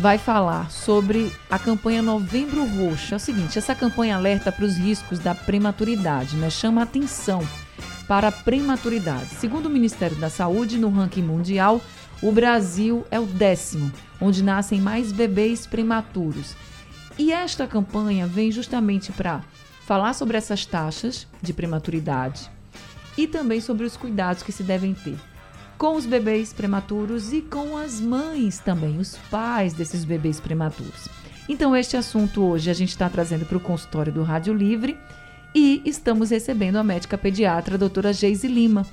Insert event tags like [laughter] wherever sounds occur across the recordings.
vai falar sobre a campanha Novembro Roxo. É o seguinte, essa campanha alerta para os riscos da prematuridade, né? Chama atenção para a prematuridade. Segundo o Ministério da Saúde, no ranking mundial, o Brasil é o décimo, onde nascem mais bebês prematuros. E esta campanha vem justamente para falar sobre essas taxas de prematuridade e também sobre os cuidados que se devem ter com os bebês prematuros e com as mães também, os pais desses bebês prematuros. Então, este assunto hoje a gente está trazendo para o consultório do Rádio Livre e estamos recebendo a médica pediatra, a doutora Geise Lima.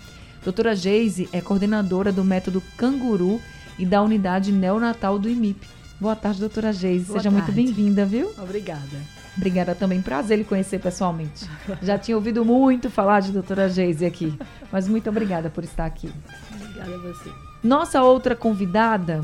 Doutora Geise é coordenadora do método Canguru e da unidade neonatal do IMIP. Boa tarde, doutora Geise. Seja tarde. muito bem-vinda, viu? Obrigada. Obrigada também. Prazer lhe conhecer pessoalmente. [laughs] Já tinha ouvido muito falar de doutora Geise aqui, mas muito obrigada por estar aqui. Obrigada a você. Nossa outra convidada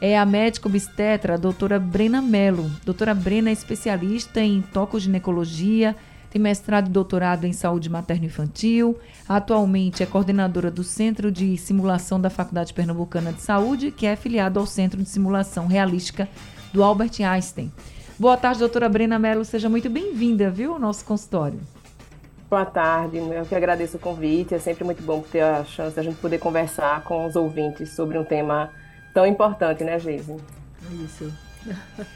é a médica obstetra, a doutora Brena Mello. Doutora Brena é especialista em tocoginecologia, tem mestrado e doutorado em saúde materno-infantil. Atualmente é coordenadora do Centro de Simulação da Faculdade Pernambucana de Saúde, que é afiliado ao Centro de Simulação Realística do Albert Einstein. Boa tarde, doutora Brena Mello. Seja muito bem-vinda, viu, ao nosso consultório. Boa tarde, eu que agradeço o convite. É sempre muito bom ter a chance de a gente poder conversar com os ouvintes sobre um tema tão importante, né, Geise? Isso.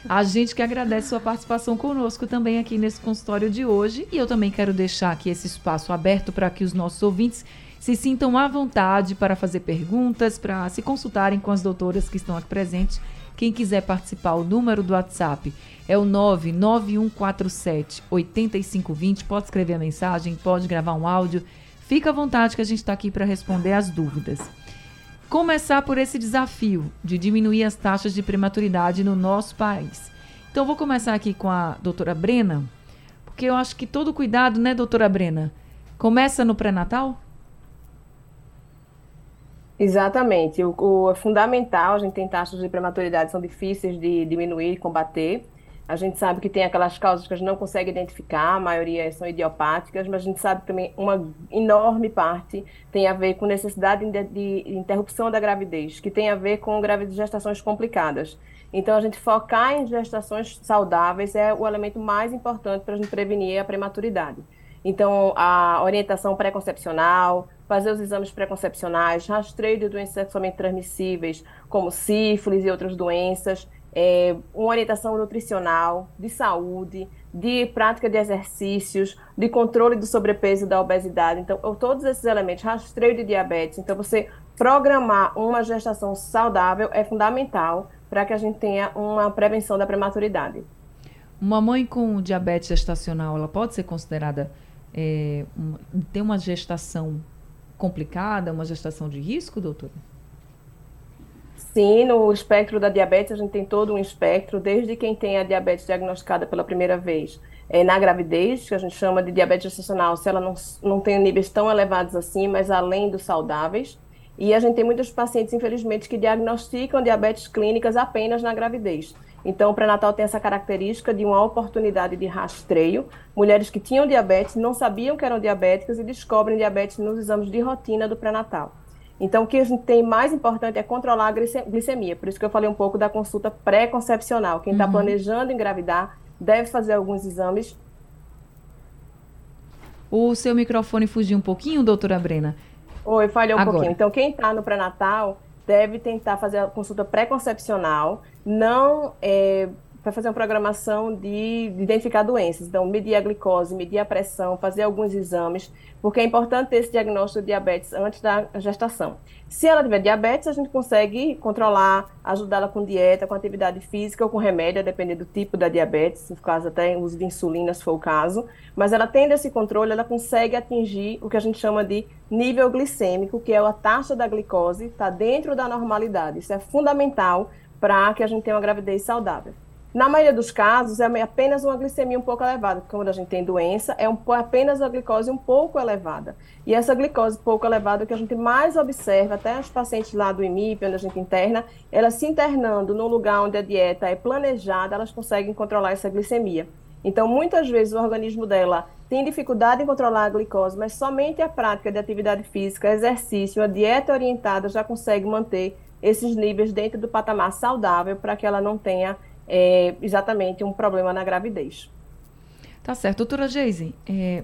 A gente que agradece sua participação conosco também aqui nesse consultório de hoje. E eu também quero deixar aqui esse espaço aberto para que os nossos ouvintes se sintam à vontade para fazer perguntas, para se consultarem com as doutoras que estão aqui presentes. Quem quiser participar, o número do WhatsApp é o 99147 8520. Pode escrever a mensagem, pode gravar um áudio. Fica à vontade que a gente está aqui para responder as dúvidas. Começar por esse desafio de diminuir as taxas de prematuridade no nosso país. Então, vou começar aqui com a doutora Brena, porque eu acho que todo cuidado, né, doutora Brena, começa no pré-natal? Exatamente. O, o, é fundamental, a gente tem taxas de prematuridade são difíceis de diminuir e combater. A gente sabe que tem aquelas causas que a gente não consegue identificar, a maioria são idiopáticas, mas a gente sabe também uma enorme parte tem a ver com necessidade de, de interrupção da gravidez, que tem a ver com gravidez gestações complicadas. Então, a gente focar em gestações saudáveis é o elemento mais importante para a gente prevenir a prematuridade. Então, a orientação pré-concepcional, fazer os exames pré-concepcionais, rastreio de doenças sexualmente transmissíveis, como sífilis e outras doenças, é, uma orientação nutricional, de saúde, de prática de exercícios, de controle do sobrepeso e da obesidade. Então, todos esses elementos, rastreio de diabetes. Então, você programar uma gestação saudável é fundamental para que a gente tenha uma prevenção da prematuridade. Uma mãe com diabetes gestacional, ela pode ser considerada é, ter uma gestação complicada, uma gestação de risco, doutora? Sim, no espectro da diabetes, a gente tem todo um espectro, desde quem tem a diabetes diagnosticada pela primeira vez é, na gravidez, que a gente chama de diabetes gestacional, se ela não, não tem níveis tão elevados assim, mas além dos saudáveis. E a gente tem muitos pacientes, infelizmente, que diagnosticam diabetes clínicas apenas na gravidez. Então, o pré-natal tem essa característica de uma oportunidade de rastreio. Mulheres que tinham diabetes não sabiam que eram diabéticas e descobrem diabetes nos exames de rotina do pré-natal. Então, o que a gente tem mais importante é controlar a glicemia. Por isso que eu falei um pouco da consulta pré-concepcional. Quem está uhum. planejando engravidar deve fazer alguns exames. O seu microfone fugiu um pouquinho, doutora Brena? Oi, falhou um Agora. pouquinho. Então, quem está no pré-natal deve tentar fazer a consulta pré-concepcional. Não é, para fazer uma programação de, de, identificar doenças. Então, medir a glicose, medir a pressão, fazer alguns exames, porque é importante ter esse diagnóstico de diabetes antes da gestação. Se ela tiver diabetes, a gente consegue controlar, ajudá-la com dieta, com atividade física ou com remédio, a depender do tipo da diabetes, no caso até uso de insulina, se for o caso. Mas ela tendo esse controle, ela consegue atingir o que a gente chama de nível glicêmico, que é a taxa da glicose, está dentro da normalidade. Isso é fundamental para que a gente tenha uma gravidez saudável. Na maioria dos casos, é apenas uma glicemia um pouco elevada, porque quando a gente tem doença, é um, apenas a glicose um pouco elevada. E essa glicose pouco elevada, que a gente mais observa, até os pacientes lá do IMIP, onde a gente interna, elas se internando num lugar onde a dieta é planejada, elas conseguem controlar essa glicemia. Então, muitas vezes o organismo dela tem dificuldade em controlar a glicose, mas somente a prática de atividade física, exercício, a dieta orientada já consegue manter esses níveis dentro do patamar saudável para que ela não tenha é, exatamente um problema na gravidez. Tá certo. Doutora Geise, é,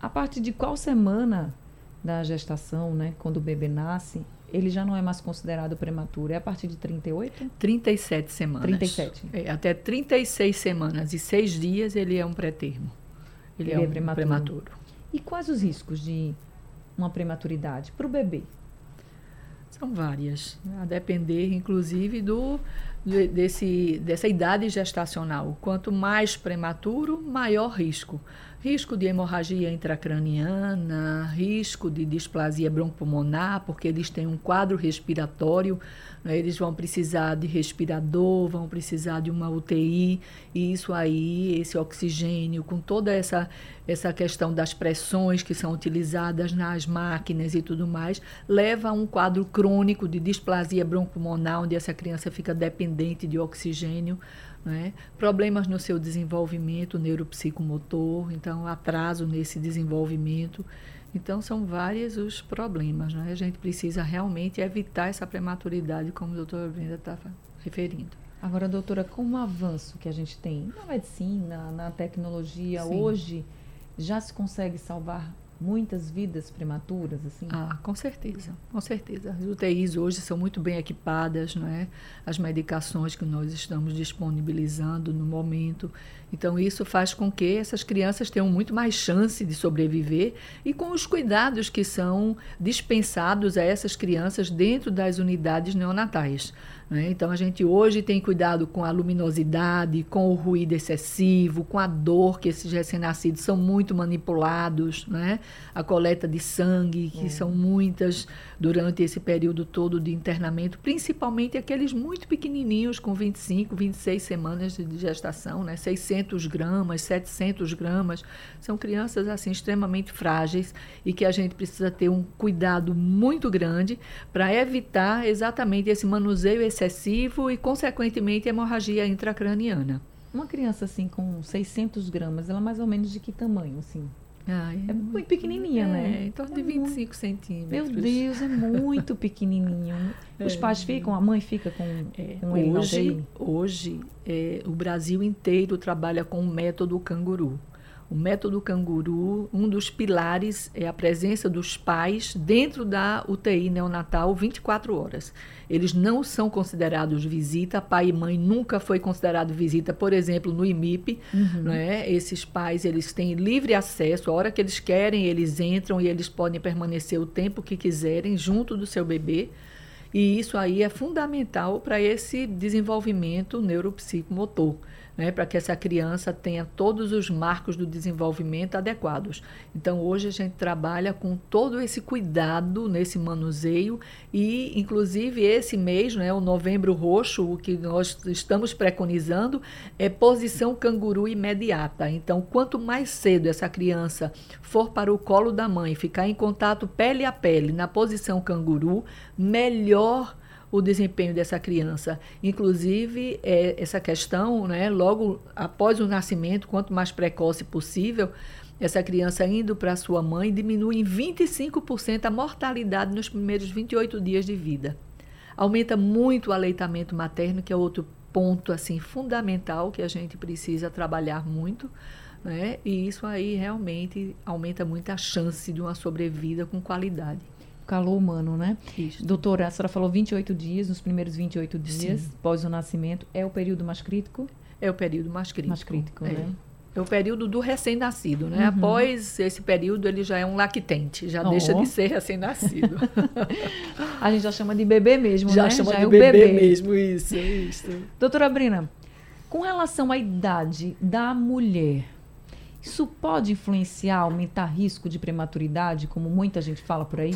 a partir de qual semana da gestação, né, quando o bebê nasce, ele já não é mais considerado prematuro? É a partir de 38? 37 semanas. 37. É, até 36 semanas e 6 dias ele é um pré-termo. Ele, ele, é, é um prematuro. prematuro. E quais os riscos de uma prematuridade para o bebê? São várias, né? a depender, inclusive, do, desse, dessa idade gestacional. Quanto mais prematuro, maior risco risco de hemorragia intracraniana, risco de displasia broncopulmonar, porque eles têm um quadro respiratório, né, eles vão precisar de respirador, vão precisar de uma UTI, e isso aí, esse oxigênio, com toda essa, essa questão das pressões que são utilizadas nas máquinas e tudo mais, leva a um quadro crônico de displasia broncopulmonar, onde essa criança fica dependente de oxigênio né? problemas no seu desenvolvimento neuropsicomotor, então atraso nesse desenvolvimento. Então são vários os problemas. Né? A gente precisa realmente evitar essa prematuridade, como a doutora Brenda estava referindo. Agora, doutora, com o avanço que a gente tem na medicina, na tecnologia, Sim. hoje já se consegue salvar muitas vidas prematuras, assim? Ah, com certeza, com certeza. As UTIs hoje são muito bem equipadas, não é? As medicações que nós estamos disponibilizando no momento. Então, isso faz com que essas crianças tenham muito mais chance de sobreviver e com os cuidados que são dispensados a essas crianças dentro das unidades neonatais. Né? Então, a gente hoje tem cuidado com a luminosidade, com o ruído excessivo, com a dor, que esses recém-nascidos são muito manipulados, né? a coleta de sangue, que é. são muitas durante esse período todo de internamento, principalmente aqueles muito pequenininhos, com 25, 26 semanas de gestação, né? 600 gramas, 700 gramas. São crianças assim extremamente frágeis e que a gente precisa ter um cuidado muito grande para evitar exatamente esse manuseio excessivo e, consequentemente, hemorragia intracraniana. Uma criança assim com 600 gramas, ela é mais ou menos de que tamanho, assim? Ah, é, é muito pequenininha, é, né? Em torno de 25 muito... centímetros. Meu Deus, é muito [laughs] pequenininho. Os é. pais ficam, a mãe fica com, é, com ele Hoje, hoje é, o Brasil inteiro trabalha com o método canguru. O método canguru, um dos pilares é a presença dos pais dentro da UTI neonatal 24 horas. Eles não são considerados visita, pai e mãe nunca foi considerado visita, por exemplo, no IMIP, uhum. né? Esses pais, eles têm livre acesso, a hora que eles querem, eles entram e eles podem permanecer o tempo que quiserem junto do seu bebê. E isso aí é fundamental para esse desenvolvimento neuropsicomotor né, para que essa criança tenha todos os marcos do desenvolvimento adequados. Então, hoje a gente trabalha com todo esse cuidado nesse manuseio e, inclusive, esse mês, né, o Novembro Roxo, o que nós estamos preconizando é posição canguru imediata. Então, quanto mais cedo essa criança for para o colo da mãe, ficar em contato pele a pele na posição canguru, melhor o desempenho dessa criança. Inclusive, é, essa questão, né, logo após o nascimento, quanto mais precoce possível, essa criança indo para sua mãe diminui em 25% a mortalidade nos primeiros 28 dias de vida. Aumenta muito o aleitamento materno, que é outro ponto assim fundamental que a gente precisa trabalhar muito, né? E isso aí realmente aumenta muito a chance de uma sobrevida com qualidade calor humano, né? Isso. Doutora, a senhora falou 28 dias, nos primeiros 28 dias Sim. após o nascimento. É o período mais crítico? É o período mais crítico. Mais crítico, é. né? É o período do recém-nascido, né? Uhum. Após esse período, ele já é um lactente, já oh. deixa de ser recém-nascido. [laughs] a gente já chama de bebê mesmo, já né? Chama já de é bebê, bebê mesmo, isso, isso. Doutora Brina, com relação à idade da mulher, isso pode influenciar, aumentar risco de prematuridade, como muita gente fala por aí?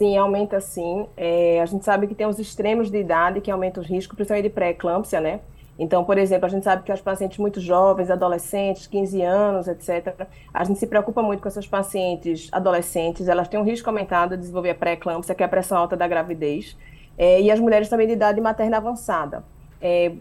Sim, aumenta sim. É, a gente sabe que tem os extremos de idade que aumentam os riscos, principalmente de pré-eclâmpsia, né? Então, por exemplo, a gente sabe que as pacientes muito jovens, adolescentes, 15 anos, etc., a gente se preocupa muito com essas pacientes adolescentes, elas têm um risco aumentado de desenvolver a pré-eclâmpsia, que é a pressão alta da gravidez, é, e as mulheres também de idade materna avançada. É,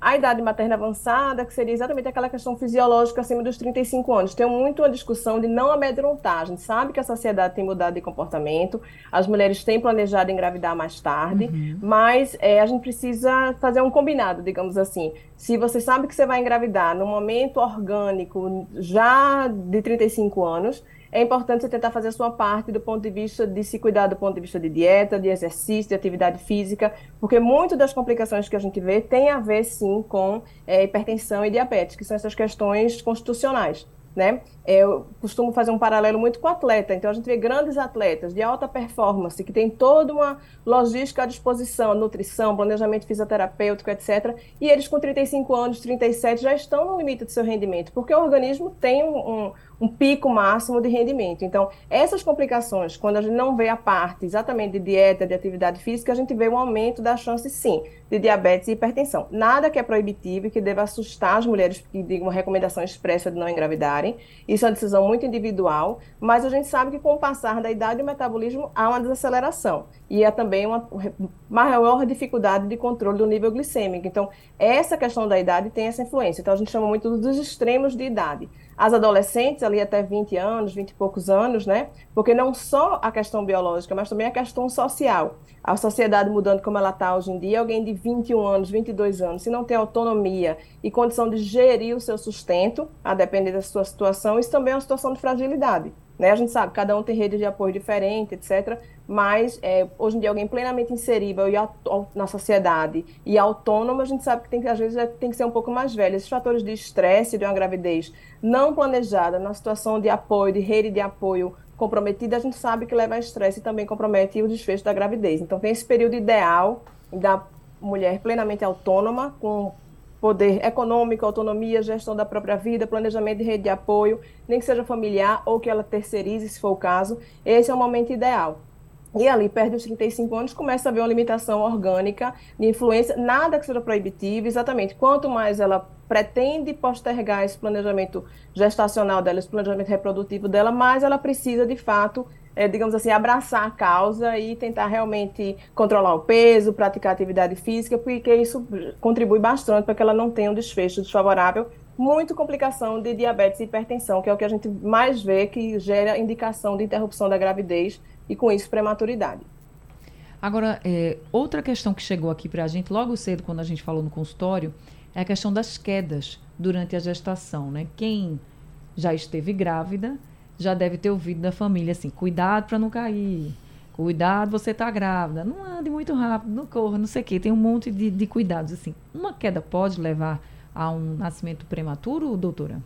a idade materna avançada, que seria exatamente aquela questão fisiológica acima dos 35 anos. Tem muito uma discussão de não amedrontar. A gente sabe que a sociedade tem mudado de comportamento, as mulheres têm planejado engravidar mais tarde, uhum. mas é, a gente precisa fazer um combinado, digamos assim. Se você sabe que você vai engravidar no momento orgânico já de 35 anos, é importante você tentar fazer a sua parte do ponto de vista de se cuidar do ponto de vista de dieta, de exercício, de atividade física, porque muito das complicações que a gente vê tem a ver sim com é, hipertensão e diabetes, que são essas questões constitucionais né? Eu costumo fazer um paralelo muito com o atleta. Então, a gente vê grandes atletas de alta performance, que tem toda uma logística à disposição, nutrição, planejamento fisioterapêutico, etc. E eles, com 35 anos, 37, já estão no limite do seu rendimento, porque o organismo tem um, um, um pico máximo de rendimento. Então, essas complicações, quando a gente não vê a parte exatamente de dieta, de atividade física, a gente vê um aumento da chance, sim, de diabetes e hipertensão. Nada que é proibitivo e que deva assustar as mulheres que digam uma recomendação expressa de não engravidarem. Isso é uma decisão muito individual, mas a gente sabe que com o passar da idade o metabolismo há uma desaceleração e é também uma maior dificuldade de controle do nível glicêmico. Então, essa questão da idade tem essa influência. Então, a gente chama muito dos extremos de idade. As adolescentes, ali até 20 anos, 20 e poucos anos, né? Porque não só a questão biológica, mas também a questão social. A sociedade mudando como ela está hoje em dia, alguém de 21 anos, 22 anos, se não tem autonomia e condição de gerir o seu sustento, a depender da sua situação, isso também é uma situação de fragilidade. Né? A gente sabe, cada um tem rede de apoio diferente, etc. Mas é, hoje em dia alguém plenamente inserível e na sociedade e autônomo, a gente sabe que tem que às vezes é, tem que ser um pouco mais velho. Esses fatores de estresse de uma gravidez não planejada, na situação de apoio, de rede de apoio comprometida, a gente sabe que leva a estresse e também compromete o desfecho da gravidez. Então tem esse período ideal da mulher plenamente autônoma, com poder econômico, autonomia, gestão da própria vida, planejamento de rede de apoio, nem que seja familiar ou que ela terceirize, se for o caso, esse é o momento ideal. E ali, perto dos 35 anos, começa a haver uma limitação orgânica de influência, nada que seja proibitivo, exatamente. Quanto mais ela pretende postergar esse planejamento gestacional dela, esse planejamento reprodutivo dela, mais ela precisa, de fato, é, digamos assim, abraçar a causa e tentar realmente controlar o peso, praticar atividade física, porque isso contribui bastante para que ela não tenha um desfecho desfavorável, muito complicação de diabetes e hipertensão, que é o que a gente mais vê que gera indicação de interrupção da gravidez e com isso prematuridade. Agora, é, outra questão que chegou aqui para a gente logo cedo, quando a gente falou no consultório, é a questão das quedas durante a gestação, né? Quem já esteve grávida já deve ter ouvido da família assim: cuidado para não cair, cuidado, você está grávida, não ande muito rápido, não corra, não sei o quê. Tem um monte de, de cuidados assim. Uma queda pode levar a um nascimento prematuro, doutora?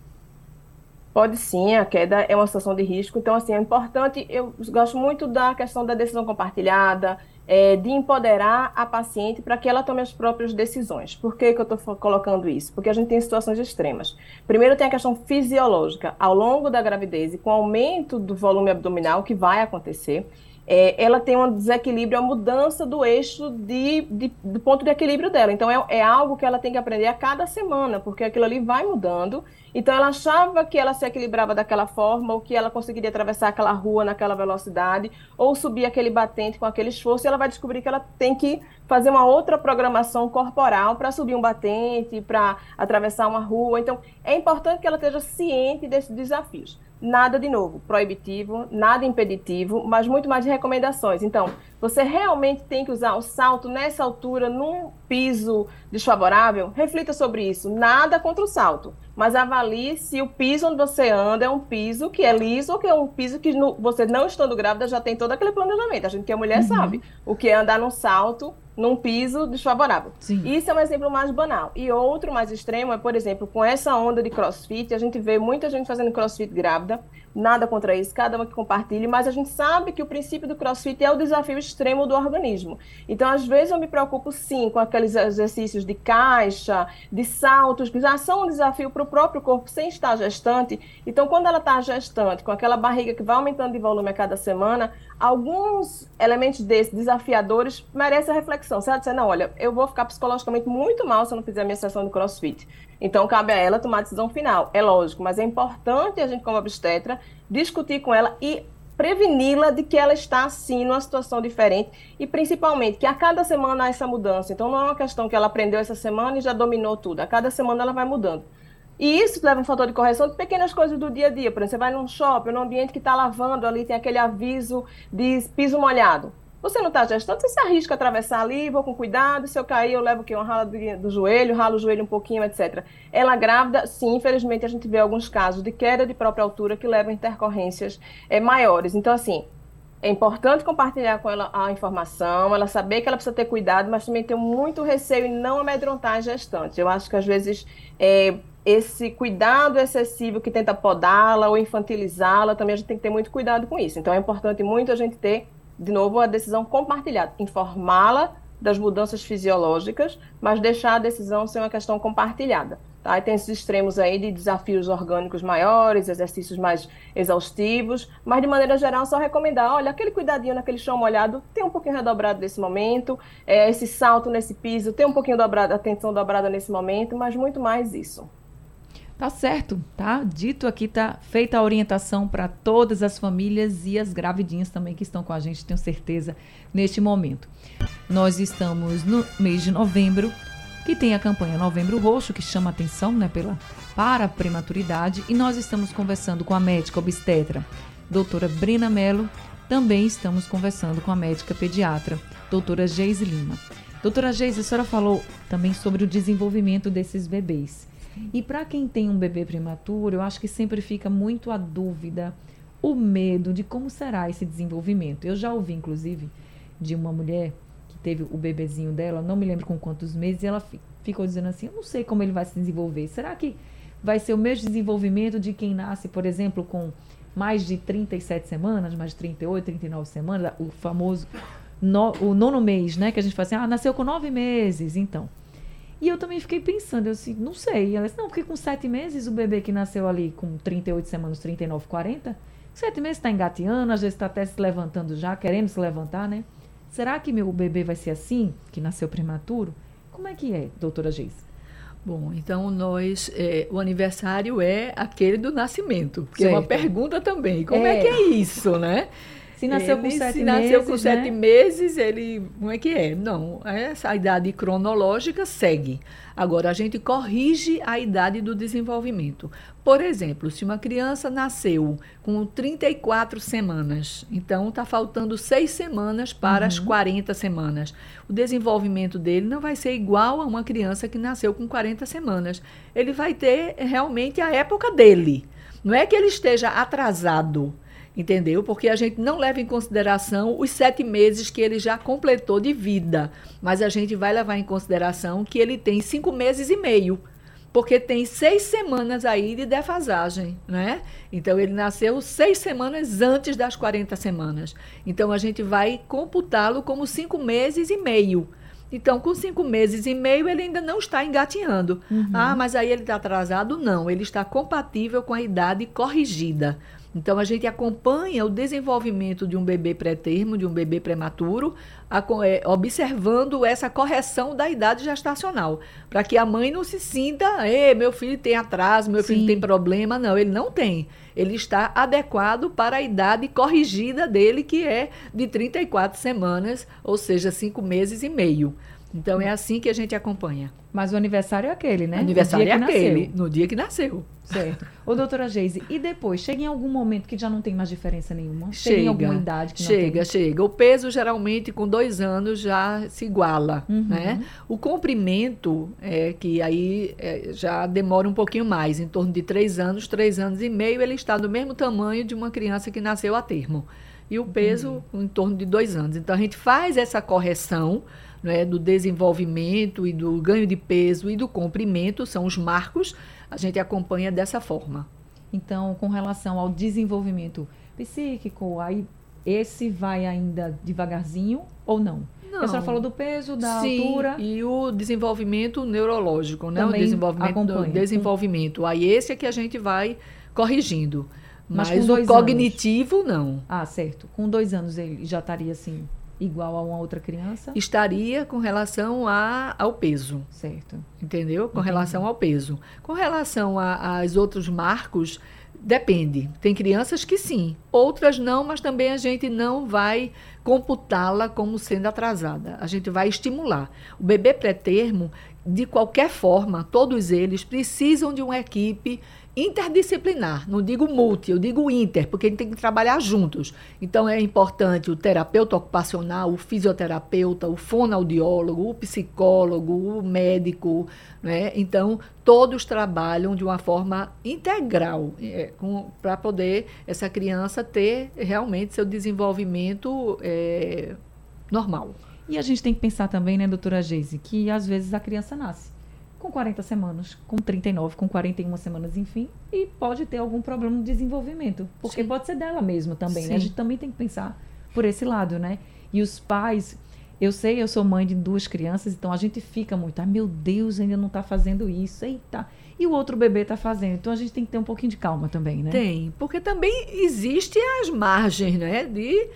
Pode sim, a queda é uma situação de risco, então assim, é importante, eu gosto muito da questão da decisão compartilhada, é, de empoderar a paciente para que ela tome as próprias decisões. Por que, que eu estou colocando isso? Porque a gente tem situações extremas. Primeiro tem a questão fisiológica. Ao longo da gravidez e com o aumento do volume abdominal que vai acontecer, é, ela tem um desequilíbrio, a mudança do eixo de, de, do ponto de equilíbrio dela. Então, é, é algo que ela tem que aprender a cada semana, porque aquilo ali vai mudando. Então, ela achava que ela se equilibrava daquela forma, ou que ela conseguiria atravessar aquela rua naquela velocidade, ou subir aquele batente com aquele esforço, e ela vai descobrir que ela tem que fazer uma outra programação corporal para subir um batente, para atravessar uma rua. Então, é importante que ela esteja ciente desses desafios nada de novo, proibitivo, nada impeditivo, mas muito mais de recomendações. Então, você realmente tem que usar o salto nessa altura, num piso desfavorável? Reflita sobre isso. Nada contra o salto, mas avalie se o piso onde você anda é um piso que é liso ou que é um piso que no, você não estando grávida já tem todo aquele planejamento. A gente que é mulher uhum. sabe o que é andar num salto num piso desfavorável. Sim. Isso é um exemplo mais banal. E outro mais extremo é, por exemplo, com essa onda de crossfit, a gente vê muita gente fazendo crossfit grávida, nada contra isso, cada uma que compartilhe, mas a gente sabe que o princípio do crossfit é o desafio extremo do organismo. Então, às vezes, eu me preocupo sim com aqueles exercícios de caixa, de saltos, que já são um desafio para o próprio corpo sem estar gestante. Então, quando ela está gestante, com aquela barriga que vai aumentando de volume a cada semana, alguns elementos desses desafiadores merecem a reflexão. Se ela disser, não, olha, eu vou ficar psicologicamente muito mal se eu não fizer a minha sessão de crossfit. Então, cabe a ela tomar a decisão final. É lógico, mas é importante a gente, como obstetra, discutir com ela e preveni-la de que ela está, sim, numa situação diferente e, principalmente, que a cada semana há essa mudança. Então, não é uma questão que ela aprendeu essa semana e já dominou tudo. A cada semana ela vai mudando. E isso leva um fator de correção de pequenas coisas do dia a dia. Por exemplo, você vai num shopping, num ambiente que está lavando ali, tem aquele aviso de piso molhado. Você não está gestando, você se arrisca a atravessar ali, vou com cuidado, se eu cair, eu levo o quê? Uma rala do, do joelho, ralo o joelho um pouquinho, etc. Ela grávida, sim, infelizmente a gente vê alguns casos de queda de própria altura que levam a intercorrências é, maiores. Então, assim, é importante compartilhar com ela a informação, ela saber que ela precisa ter cuidado, mas também ter muito receio em não amedrontar a gestante. Eu acho que às vezes é, esse cuidado excessivo que tenta podá-la ou infantilizá-la, também a gente tem que ter muito cuidado com isso. Então é importante muito a gente ter, de novo, a decisão compartilhada, informá-la das mudanças fisiológicas, mas deixar a decisão ser uma questão compartilhada. Tá? E tem esses extremos aí de desafios orgânicos maiores, exercícios mais exaustivos, mas de maneira geral só recomendar, olha, aquele cuidadinho naquele chão molhado, tem um pouquinho redobrado nesse momento, é, esse salto nesse piso, tem um pouquinho dobrado, atenção dobrada nesse momento, mas muito mais isso. Tá certo, tá? Dito aqui, tá feita a orientação para todas as famílias e as gravidinhas também que estão com a gente, tenho certeza, neste momento. Nós estamos no mês de novembro, que tem a campanha Novembro Roxo, que chama atenção né, pela, para a prematuridade, e nós estamos conversando com a médica obstetra, doutora Brena Mello, também estamos conversando com a médica pediatra, doutora Geise Lima. Doutora Geise, a senhora falou também sobre o desenvolvimento desses bebês. E para quem tem um bebê prematuro, eu acho que sempre fica muito a dúvida, o medo de como será esse desenvolvimento. Eu já ouvi, inclusive, de uma mulher que teve o bebezinho dela, não me lembro com quantos meses, e ela ficou dizendo assim: Eu não sei como ele vai se desenvolver. Será que vai ser o mesmo desenvolvimento de quem nasce, por exemplo, com mais de 37 semanas, mais de 38, 39 semanas, o famoso no, o nono mês, né? Que a gente fala assim: Ah, nasceu com nove meses, então. E eu também fiquei pensando, eu assim, não sei. Ela disse, não, porque com sete meses o bebê que nasceu ali com 38 semanas, 39, 40, sete meses está engateando, às vezes está até se levantando já, querendo se levantar, né? Será que meu bebê vai ser assim, que nasceu prematuro? Como é que é, doutora Geis? Bom, então nós, é, o aniversário é aquele do nascimento, certo. é uma pergunta também. Como é, é que é isso, né? [laughs] Se nasceu ele, com sete se meses. nasceu com né? sete meses, ele. Como é que é? Não, essa idade cronológica segue. Agora, a gente corrige a idade do desenvolvimento. Por exemplo, se uma criança nasceu com 34 semanas, então está faltando seis semanas para uhum. as 40 semanas. O desenvolvimento dele não vai ser igual a uma criança que nasceu com 40 semanas. Ele vai ter realmente a época dele. Não é que ele esteja atrasado, entendeu? Porque a gente não leva em consideração os sete meses que ele já completou de vida, mas a gente vai levar em consideração que ele tem cinco meses e meio, porque tem seis semanas aí de defasagem, né? Então ele nasceu seis semanas antes das 40 semanas. Então a gente vai computá-lo como cinco meses e meio. Então, com cinco meses e meio, ele ainda não está engatinhando. Uhum. Ah, mas aí ele está atrasado? Não, ele está compatível com a idade corrigida. Então, a gente acompanha o desenvolvimento de um bebê pré-termo, de um bebê prematuro, a, é, observando essa correção da idade gestacional, para que a mãe não se sinta, meu filho tem atraso, meu Sim. filho tem problema. Não, ele não tem. Ele está adequado para a idade corrigida dele, que é de 34 semanas, ou seja, cinco meses e meio. Então é assim que a gente acompanha. Mas o aniversário é aquele, né? O aniversário é aquele, nasceu. no dia que nasceu. Certo. Ô, doutora Geise, e depois? Chega em algum momento que já não tem mais diferença nenhuma? Chega, chega em alguma idade que chega, não tem? Chega, O peso, geralmente, com dois anos já se iguala, uhum. né? O comprimento, é que aí é, já demora um pouquinho mais, em torno de três anos, três anos e meio, ele está do mesmo tamanho de uma criança que nasceu a termo. E o peso, uhum. em torno de dois anos. Então, a gente faz essa correção né, do desenvolvimento e do ganho de peso e do comprimento, são os marcos, a gente acompanha dessa forma. Então, com relação ao desenvolvimento psíquico, aí esse vai ainda devagarzinho ou não? não. A senhora falou do peso, da Sim, altura. E o desenvolvimento neurológico, né? Também o desenvolvimento, acompanha. desenvolvimento. Aí esse é que a gente vai corrigindo. Mas, Mas o cognitivo, anos. não. Ah, certo. Com dois anos ele já estaria assim, igual a uma outra criança? Estaria com relação a, ao peso. Certo. Entendeu? Com Entendi. relação ao peso. Com relação aos outros marcos, depende. Tem crianças que sim, outras não, mas também a gente não vai computá-la como sendo atrasada. A gente vai estimular. O bebê pré-termo, de qualquer forma, todos eles precisam de uma equipe interdisciplinar, não digo multi, eu digo inter, porque a gente tem que trabalhar juntos. Então é importante o terapeuta ocupacional, o fisioterapeuta, o fonoaudiólogo, o psicólogo, o médico, né? Então todos trabalham de uma forma integral é, para poder essa criança ter realmente seu desenvolvimento é, normal. E a gente tem que pensar também, né, doutora Geise, que às vezes a criança nasce com 40 semanas, com 39, com 41 semanas, enfim, e pode ter algum problema no desenvolvimento, porque Sim. pode ser dela mesma também, né? A gente também tem que pensar por esse lado, né? E os pais, eu sei, eu sou mãe de duas crianças, então a gente fica muito, ah, meu Deus, ainda não está fazendo isso, eita. E o outro bebê está fazendo. Então a gente tem que ter um pouquinho de calma também, né? Tem, porque também existe as margens, né? De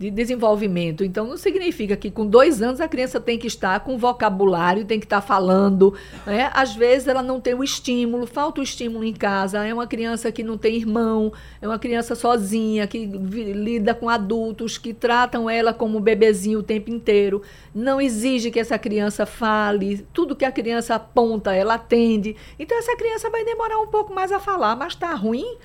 de desenvolvimento. Então, não significa que com dois anos a criança tem que estar com vocabulário, tem que estar falando. Né? Às vezes ela não tem o estímulo, falta o estímulo em casa. É uma criança que não tem irmão, é uma criança sozinha, que lida com adultos que tratam ela como bebezinho o tempo inteiro. Não exige que essa criança fale. Tudo que a criança aponta, ela atende. Então, essa criança vai demorar um pouco mais a falar, mas está ruim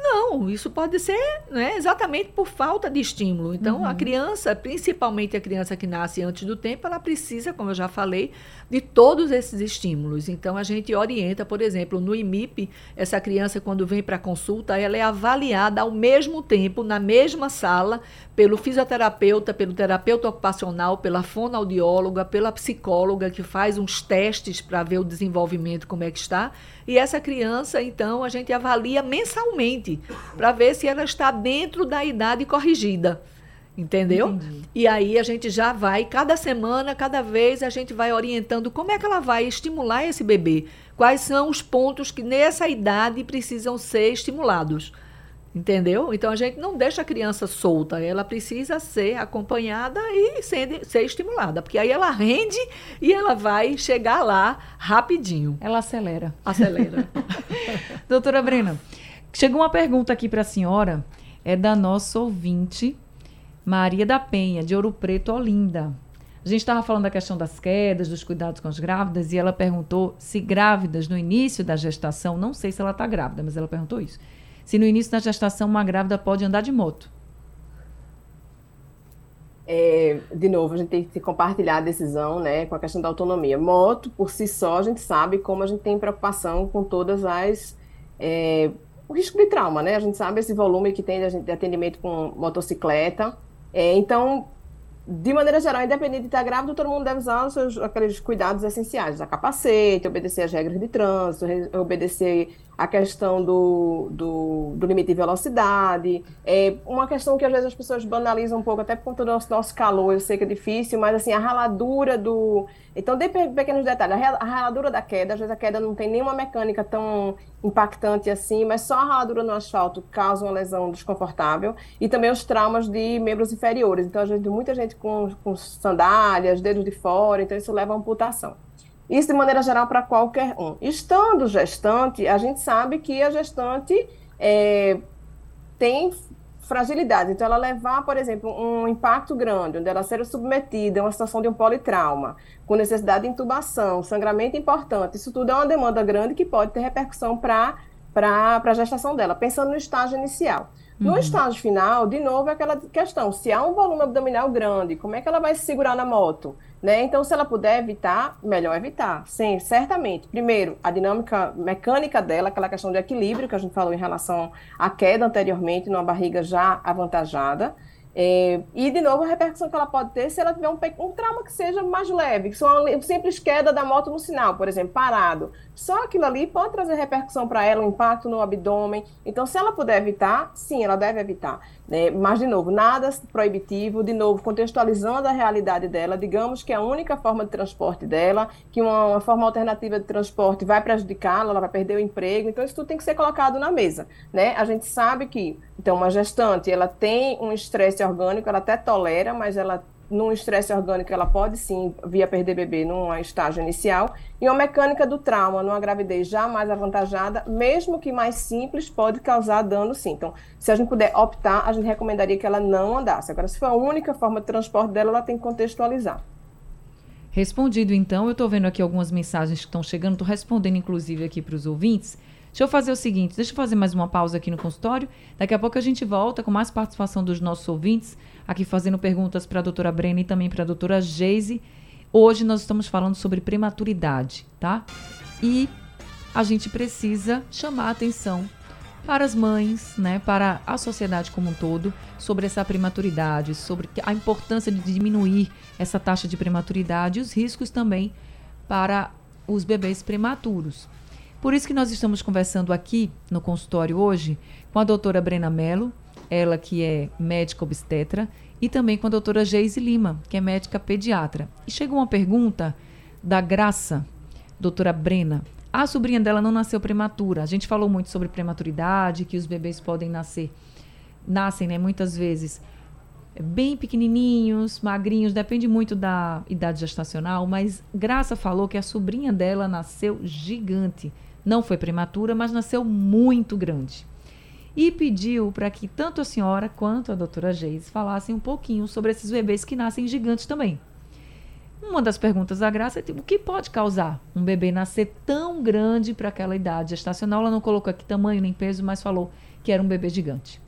não, isso pode ser né, exatamente por falta de estímulo. Então, uhum. a criança, principalmente a criança que nasce antes do tempo, ela precisa, como eu já falei, de todos esses estímulos. Então, a gente orienta, por exemplo, no IMIP, essa criança, quando vem para consulta, ela é avaliada ao mesmo tempo, na mesma sala, pelo fisioterapeuta, pelo terapeuta ocupacional, pela fonoaudióloga, pela psicóloga, que faz uns testes para ver o desenvolvimento, como é que está. E essa criança, então, a gente avalia mensalmente para ver se ela está dentro da idade corrigida. Entendeu? Entendi. E aí a gente já vai, cada semana, cada vez, a gente vai orientando como é que ela vai estimular esse bebê. Quais são os pontos que nessa idade precisam ser estimulados. Entendeu? Então a gente não deixa a criança solta, ela precisa ser acompanhada e ser, ser estimulada, porque aí ela rende e ela vai chegar lá rapidinho. Ela acelera. Acelera. [laughs] Doutora Brena, chegou uma pergunta aqui para a senhora, é da nossa ouvinte, Maria da Penha, de Ouro Preto, Olinda. A gente estava falando da questão das quedas, dos cuidados com as grávidas, e ela perguntou se grávidas no início da gestação, não sei se ela está grávida, mas ela perguntou isso se no início da gestação uma grávida pode andar de moto? É, de novo, a gente tem que compartilhar a decisão né, com a questão da autonomia. Moto, por si só, a gente sabe como a gente tem preocupação com todas as. É, o risco de trauma, né? A gente sabe esse volume que tem de atendimento com motocicleta. É, então, de maneira geral, independente de estar grávido, todo mundo deve usar os seus, aqueles cuidados essenciais, usar capacete, obedecer as regras de trânsito, obedecer a questão do, do, do, limite de velocidade. É uma questão que às vezes as pessoas banalizam um pouco, até por conta do nosso, nosso calor, eu sei que é difícil, mas assim, a raladura do, então, de pequenos detalhes, a raladura da queda, às vezes a queda não tem nenhuma mecânica tão impactante assim, mas só a raladura no asfalto causa uma lesão desconfortável e também os traumas de membros inferiores. Então, às vezes, muita gente com, com sandálias, dedos de fora, então isso leva a amputação. Isso de maneira geral para qualquer um. Estando gestante, a gente sabe que a gestante é, tem fragilidade. Então, ela levar, por exemplo, um impacto grande, onde ela ser submetida a uma situação de um politrauma, com necessidade de intubação, sangramento importante, isso tudo é uma demanda grande que pode ter repercussão para a gestação dela, pensando no estágio inicial. No uhum. estágio final, de novo, é aquela questão: se há um volume abdominal grande, como é que ela vai se segurar na moto? Né? Então, se ela puder evitar, melhor evitar. Sim, certamente. Primeiro, a dinâmica mecânica dela, aquela questão de equilíbrio que a gente falou em relação à queda anteriormente, numa barriga já avantajada. É, e, de novo, a repercussão que ela pode ter se ela tiver um, um trauma que seja mais leve, que são uma simples queda da moto no sinal, por exemplo, parado. Só aquilo ali pode trazer repercussão para ela, um impacto no abdômen. Então, se ela puder evitar, sim, ela deve evitar. Né? Mas, de novo, nada proibitivo, de novo, contextualizando a realidade dela, digamos que a única forma de transporte dela, que uma, uma forma alternativa de transporte vai prejudicá-la, ela vai perder o emprego, então isso tudo tem que ser colocado na mesa. Né? A gente sabe que, então, uma gestante, ela tem um estresse orgânico, ela até tolera, mas ela num estresse orgânico, ela pode sim vir a perder bebê num estágio inicial. E uma mecânica do trauma, numa gravidez já mais avantajada, mesmo que mais simples, pode causar dano sim. Então, se a gente puder optar, a gente recomendaria que ela não andasse. Agora, se for a única forma de transporte dela, ela tem que contextualizar. Respondido, então, eu estou vendo aqui algumas mensagens que estão chegando, estou respondendo, inclusive, aqui para os ouvintes. Deixa eu fazer o seguinte, deixa eu fazer mais uma pausa aqui no consultório. Daqui a pouco a gente volta com mais participação dos nossos ouvintes aqui fazendo perguntas para a doutora Brena e também para a doutora Geise. Hoje nós estamos falando sobre prematuridade, tá? E a gente precisa chamar a atenção para as mães, né, para a sociedade como um todo, sobre essa prematuridade, sobre a importância de diminuir essa taxa de prematuridade e os riscos também para os bebês prematuros. Por isso que nós estamos conversando aqui no consultório hoje com a doutora Brena Mello, ela que é médica obstetra, e também com a doutora Geise Lima, que é médica pediatra. E chegou uma pergunta da Graça, doutora Brena. A sobrinha dela não nasceu prematura. A gente falou muito sobre prematuridade, que os bebês podem nascer, nascem, né, muitas vezes bem pequenininhos, magrinhos, depende muito da idade gestacional, mas Graça falou que a sobrinha dela nasceu gigante. Não foi prematura, mas nasceu muito grande e pediu para que tanto a senhora quanto a doutora Geise falassem um pouquinho sobre esses bebês que nascem gigantes também. Uma das perguntas da Graça é tipo, o que pode causar um bebê nascer tão grande para aquela idade gestacional? Ela não colocou aqui tamanho nem peso, mas falou que era um bebê gigante.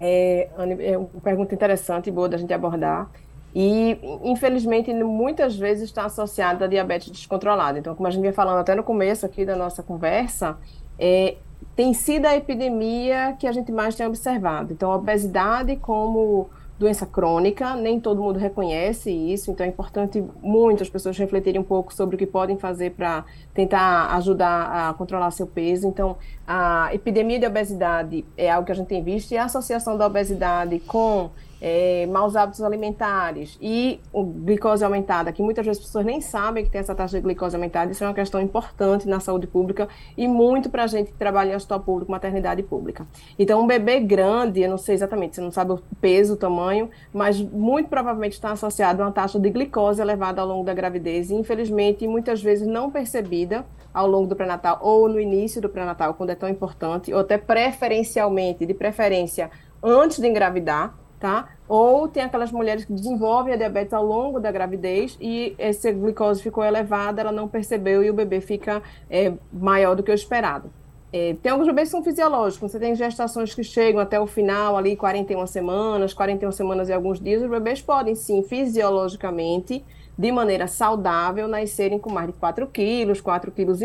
É, é uma pergunta interessante e boa da gente abordar. E, infelizmente, muitas vezes está associada a diabetes descontrolada. Então, como a gente vinha falando até no começo aqui da nossa conversa, é, tem sido a epidemia que a gente mais tem observado. Então, a obesidade como doença crônica, nem todo mundo reconhece isso, então é importante muito as pessoas refletirem um pouco sobre o que podem fazer para tentar ajudar a controlar seu peso. Então, a epidemia de obesidade é algo que a gente tem visto e a associação da obesidade com é, maus hábitos alimentares e glicose aumentada, que muitas vezes as pessoas nem sabem que tem essa taxa de glicose aumentada, isso é uma questão importante na saúde pública e muito para a gente que trabalha em hospital público, maternidade pública. Então, um bebê grande, eu não sei exatamente, você não sabe o peso, o tamanho, mas muito provavelmente está associado a uma taxa de glicose elevada ao longo da gravidez e, infelizmente, muitas vezes não percebida ao longo do pré-natal ou no início do pré-natal, quando é tão importante, ou até preferencialmente, de preferência, antes de engravidar, tá? Ou tem aquelas mulheres que desenvolvem a diabetes ao longo da gravidez e essa glicose ficou elevada, ela não percebeu e o bebê fica é, maior do que o esperado. É, tem alguns bebês que são fisiológicos, você tem gestações que chegam até o final, ali 41 semanas, 41 semanas e alguns dias, os bebês podem sim, fisiologicamente, de maneira saudável, nascerem com mais de 4 quilos, 4 quilos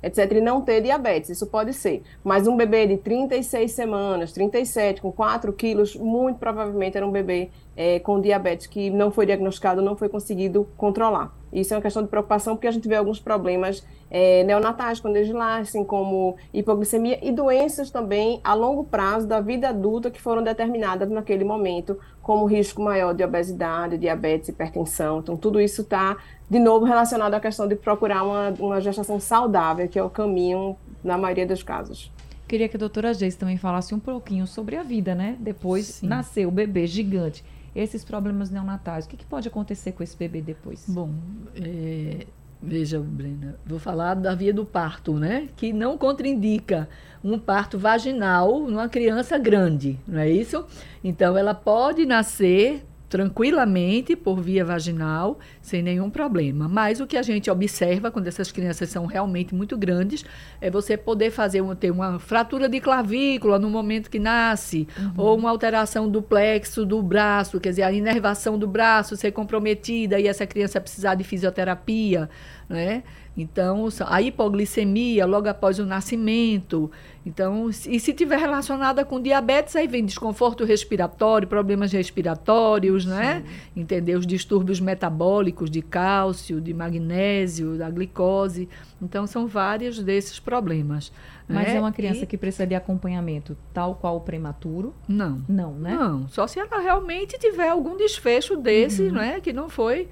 etc., e não ter diabetes. Isso pode ser. Mas um bebê de 36 semanas, 37, com 4 quilos, muito provavelmente era um bebê é, com diabetes que não foi diagnosticado, não foi conseguido controlar. Isso é uma questão de preocupação, porque a gente vê alguns problemas é, neonatais quando eles nascem, como hipoglicemia e doenças também a longo prazo da vida adulta que foram determinadas naquele momento, como risco maior de obesidade, diabetes, hipertensão. Então, tudo isso está, de novo, relacionado à questão de procurar uma, uma gestação saudável, que é o caminho na maioria dos casos. Queria que a doutora Geis também falasse um pouquinho sobre a vida, né? Depois Sim. nasceu o bebê gigante esses problemas neonatais. O que, que pode acontecer com esse bebê depois? Bom, é, veja, Brena, vou falar da via do parto, né? Que não contraindica um parto vaginal numa criança grande, não é isso? Então, ela pode nascer tranquilamente por via vaginal, sem nenhum problema. Mas o que a gente observa quando essas crianças são realmente muito grandes é você poder fazer uma, ter uma fratura de clavícula no momento que nasce, uhum. ou uma alteração do plexo do braço, quer dizer, a inervação do braço ser comprometida e essa criança precisar de fisioterapia né? Então, a hipoglicemia logo após o nascimento. Então, e se tiver relacionada com diabetes, aí vem desconforto respiratório, problemas respiratórios, né? Entender os distúrbios metabólicos de cálcio, de magnésio, da glicose. Então, são vários desses problemas. Mas né? é uma criança e... que precisa de acompanhamento, tal qual o prematuro? Não. Não, né? Não, só se ela realmente tiver algum desfecho desse, uhum. né? Que não foi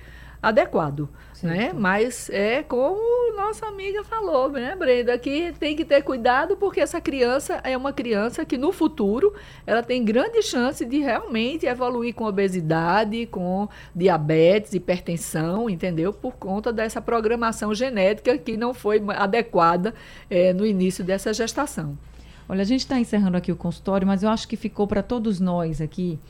adequado, né? Mas é como nossa amiga falou, né, Brenda, que tem que ter cuidado porque essa criança é uma criança que no futuro ela tem grande chance de realmente evoluir com obesidade, com diabetes, hipertensão, entendeu? Por conta dessa programação genética que não foi adequada é, no início dessa gestação. Olha, a gente está encerrando aqui o consultório, mas eu acho que ficou para todos nós aqui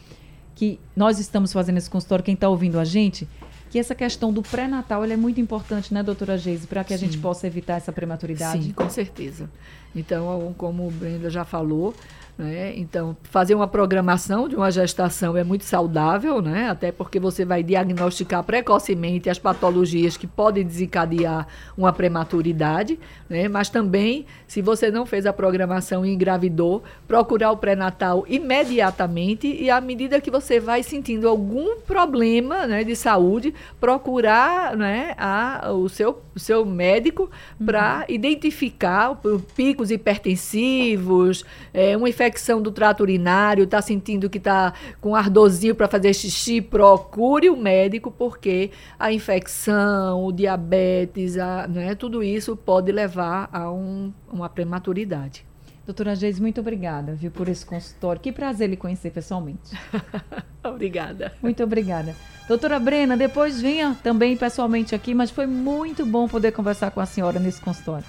que nós estamos fazendo esse consultório, quem está ouvindo a gente, que essa questão do pré-natal é muito importante, né, doutora Geise, para que a Sim. gente possa evitar essa prematuridade? Sim, com certeza. Então, como o Brenda já falou, né? Então, fazer uma programação de uma gestação é muito saudável, né? até porque você vai diagnosticar precocemente as patologias que podem desencadear uma prematuridade, né? mas também, se você não fez a programação e engravidou, procurar o pré-natal imediatamente e à medida que você vai sentindo algum problema né, de saúde, procurar né, a, o, seu, seu médico para uhum. identificar picos hipertensivos, é, uma infecção infecção do trato urinário, está sentindo que está com ardorzinho para fazer xixi, procure o médico, porque a infecção, o diabetes, a, né, tudo isso pode levar a um, uma prematuridade. Doutora Geis, muito obrigada, viu, por esse consultório. Que prazer lhe conhecer pessoalmente. [laughs] obrigada. Muito obrigada. Doutora Brena, depois venha também pessoalmente aqui, mas foi muito bom poder conversar com a senhora nesse consultório.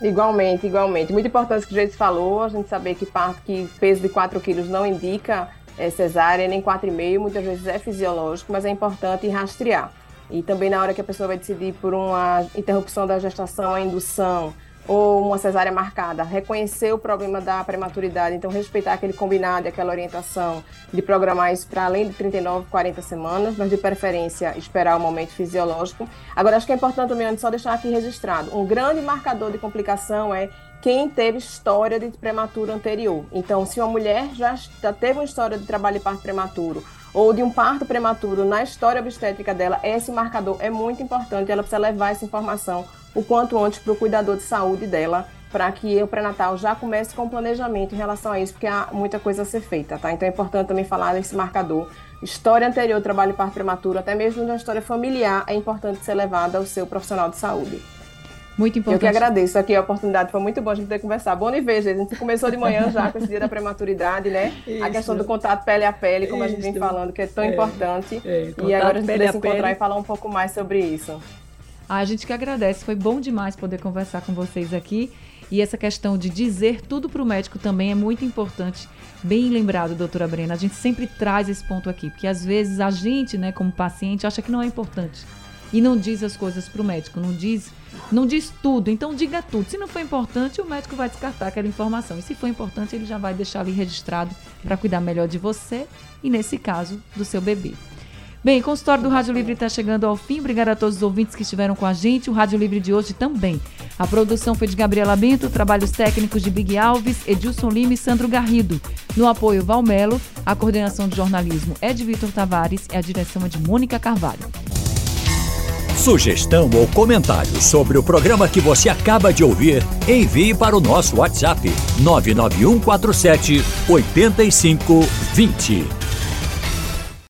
Igualmente, igualmente. Muito importante o que o Jeito falou, a gente saber que parte que peso de 4 quilos não indica é, cesárea, nem 4,5, muitas vezes é fisiológico, mas é importante rastrear. E também na hora que a pessoa vai decidir por uma interrupção da gestação, a indução, ou uma cesárea marcada, reconhecer o problema da prematuridade, então respeitar aquele combinado, aquela orientação de programar isso para além de 39, 40 semanas, mas de preferência esperar o momento fisiológico. Agora, acho que é importante também, só deixar aqui registrado, um grande marcador de complicação é quem teve história de prematuro anterior. Então, se uma mulher já, já teve uma história de trabalho de parto prematuro, ou de um parto prematuro na história obstétrica dela, esse marcador é muito importante. Ela precisa levar essa informação o quanto antes para o cuidador de saúde dela, para que o pré-natal já comece com planejamento em relação a isso, porque há muita coisa a ser feita, tá? Então é importante também falar desse marcador. História anterior, trabalho de parto prematuro, até mesmo na história familiar, é importante ser levada ao seu profissional de saúde. Muito importante. Eu que agradeço aqui a oportunidade, foi muito bom a gente ter conversar. Bom e veja, a gente começou de manhã já com esse dia da prematuridade, né? Isso. A questão do contato pele a pele, como isso. a gente vem falando, que é tão é. importante. É. E agora a gente poder se encontrar pele. e falar um pouco mais sobre isso. A gente que agradece, foi bom demais poder conversar com vocês aqui. E essa questão de dizer tudo para o médico também é muito importante. Bem lembrado, doutora Brena. A gente sempre traz esse ponto aqui, porque às vezes a gente, né, como paciente, acha que não é importante. E não diz as coisas para o médico, não diz, não diz tudo. Então diga tudo. Se não for importante, o médico vai descartar aquela informação. E se for importante, ele já vai deixar ali registrado para cuidar melhor de você e, nesse caso, do seu bebê. Bem, o consultório do Rádio Livre está chegando ao fim. Obrigada a todos os ouvintes que estiveram com a gente. O Rádio Livre de hoje também. A produção foi de Gabriela Bento, trabalhos técnicos de Big Alves, Edilson Lima e Sandro Garrido. No apoio, Valmelo. A coordenação de jornalismo é de Vitor Tavares e a direção é de Mônica Carvalho. Sugestão ou comentário sobre o programa que você acaba de ouvir, envie para o nosso WhatsApp 99147 8520.